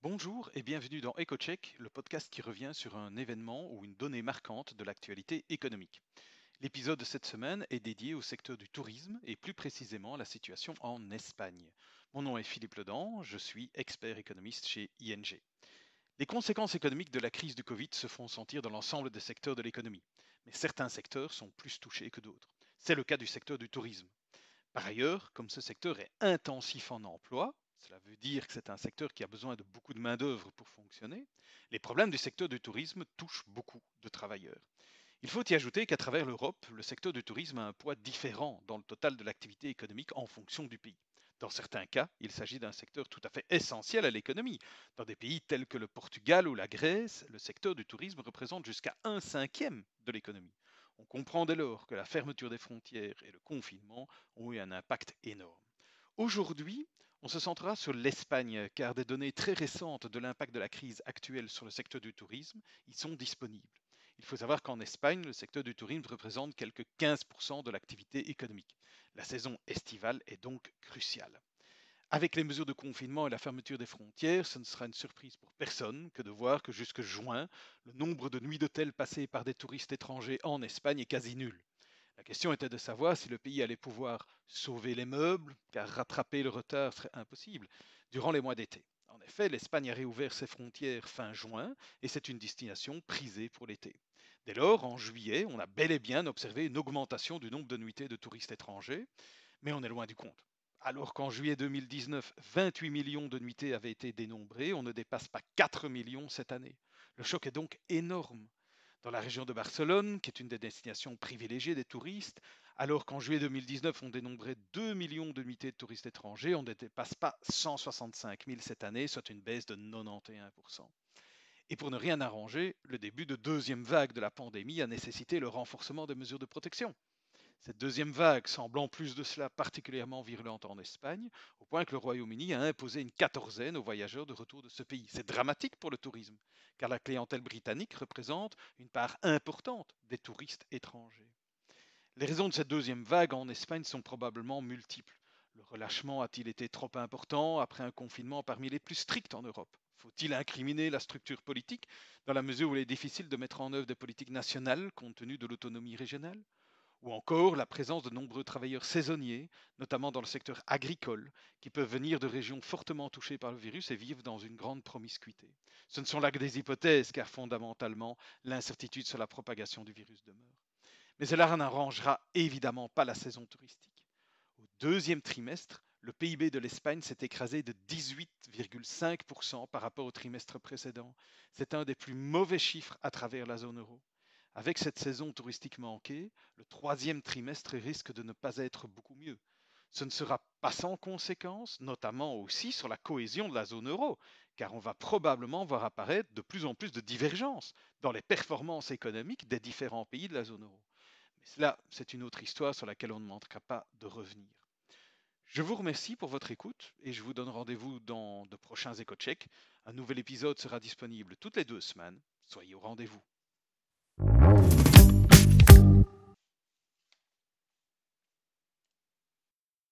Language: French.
Bonjour et bienvenue dans EcoCheck, le podcast qui revient sur un événement ou une donnée marquante de l'actualité économique. L'épisode de cette semaine est dédié au secteur du tourisme et plus précisément à la situation en Espagne. Mon nom est Philippe Ledan, je suis expert économiste chez ING. Les conséquences économiques de la crise du Covid se font sentir dans l'ensemble des secteurs de l'économie, mais certains secteurs sont plus touchés que d'autres. C'est le cas du secteur du tourisme. Par ailleurs, comme ce secteur est intensif en emploi, cela veut dire que c'est un secteur qui a besoin de beaucoup de main-d'œuvre pour fonctionner. Les problèmes du secteur du tourisme touchent beaucoup de travailleurs. Il faut y ajouter qu'à travers l'Europe, le secteur du tourisme a un poids différent dans le total de l'activité économique en fonction du pays. Dans certains cas, il s'agit d'un secteur tout à fait essentiel à l'économie. Dans des pays tels que le Portugal ou la Grèce, le secteur du tourisme représente jusqu'à un cinquième de l'économie. On comprend dès lors que la fermeture des frontières et le confinement ont eu un impact énorme. Aujourd'hui, on se centrera sur l'Espagne, car des données très récentes de l'impact de la crise actuelle sur le secteur du tourisme y sont disponibles. Il faut savoir qu'en Espagne, le secteur du tourisme représente quelques 15% de l'activité économique. La saison estivale est donc cruciale. Avec les mesures de confinement et la fermeture des frontières, ce ne sera une surprise pour personne que de voir que jusque juin, le nombre de nuits d'hôtel passées par des touristes étrangers en Espagne est quasi nul. La question était de savoir si le pays allait pouvoir sauver les meubles, car rattraper le retard serait impossible, durant les mois d'été. En effet, l'Espagne a réouvert ses frontières fin juin et c'est une destination prisée pour l'été. Dès lors, en juillet, on a bel et bien observé une augmentation du nombre de nuitées de touristes étrangers, mais on est loin du compte. Alors qu'en juillet 2019, 28 millions de nuitées avaient été dénombrées, on ne dépasse pas 4 millions cette année. Le choc est donc énorme dans la région de Barcelone, qui est une des destinations privilégiées des touristes, alors qu'en juillet 2019, on dénombrait 2 millions de nuitées de touristes étrangers, on ne dépasse pas 165 000 cette année, soit une baisse de 91%. Et pour ne rien arranger, le début de deuxième vague de la pandémie a nécessité le renforcement des mesures de protection. Cette deuxième vague semble en plus de cela particulièrement virulente en Espagne, au point que le Royaume-Uni a imposé une quatorzaine aux voyageurs de retour de ce pays. C'est dramatique pour le tourisme, car la clientèle britannique représente une part importante des touristes étrangers. Les raisons de cette deuxième vague en Espagne sont probablement multiples. Le relâchement a-t-il été trop important après un confinement parmi les plus stricts en Europe? Faut-il incriminer la structure politique dans la mesure où il est difficile de mettre en œuvre des politiques nationales compte tenu de l'autonomie régionale? Ou encore la présence de nombreux travailleurs saisonniers, notamment dans le secteur agricole, qui peuvent venir de régions fortement touchées par le virus et vivre dans une grande promiscuité. Ce ne sont là que des hypothèses, car fondamentalement, l'incertitude sur la propagation du virus demeure. Mais cela n'arrangera évidemment pas la saison touristique. Au deuxième trimestre, le PIB de l'Espagne s'est écrasé de 18,5% par rapport au trimestre précédent. C'est un des plus mauvais chiffres à travers la zone euro. Avec cette saison touristique manquée, le troisième trimestre risque de ne pas être beaucoup mieux. Ce ne sera pas sans conséquence, notamment aussi sur la cohésion de la zone euro, car on va probablement voir apparaître de plus en plus de divergences dans les performances économiques des différents pays de la zone euro. Mais cela, c'est une autre histoire sur laquelle on ne manquera pas de revenir. Je vous remercie pour votre écoute et je vous donne rendez-vous dans de prochains éco Un nouvel épisode sera disponible toutes les deux semaines. Soyez au rendez-vous.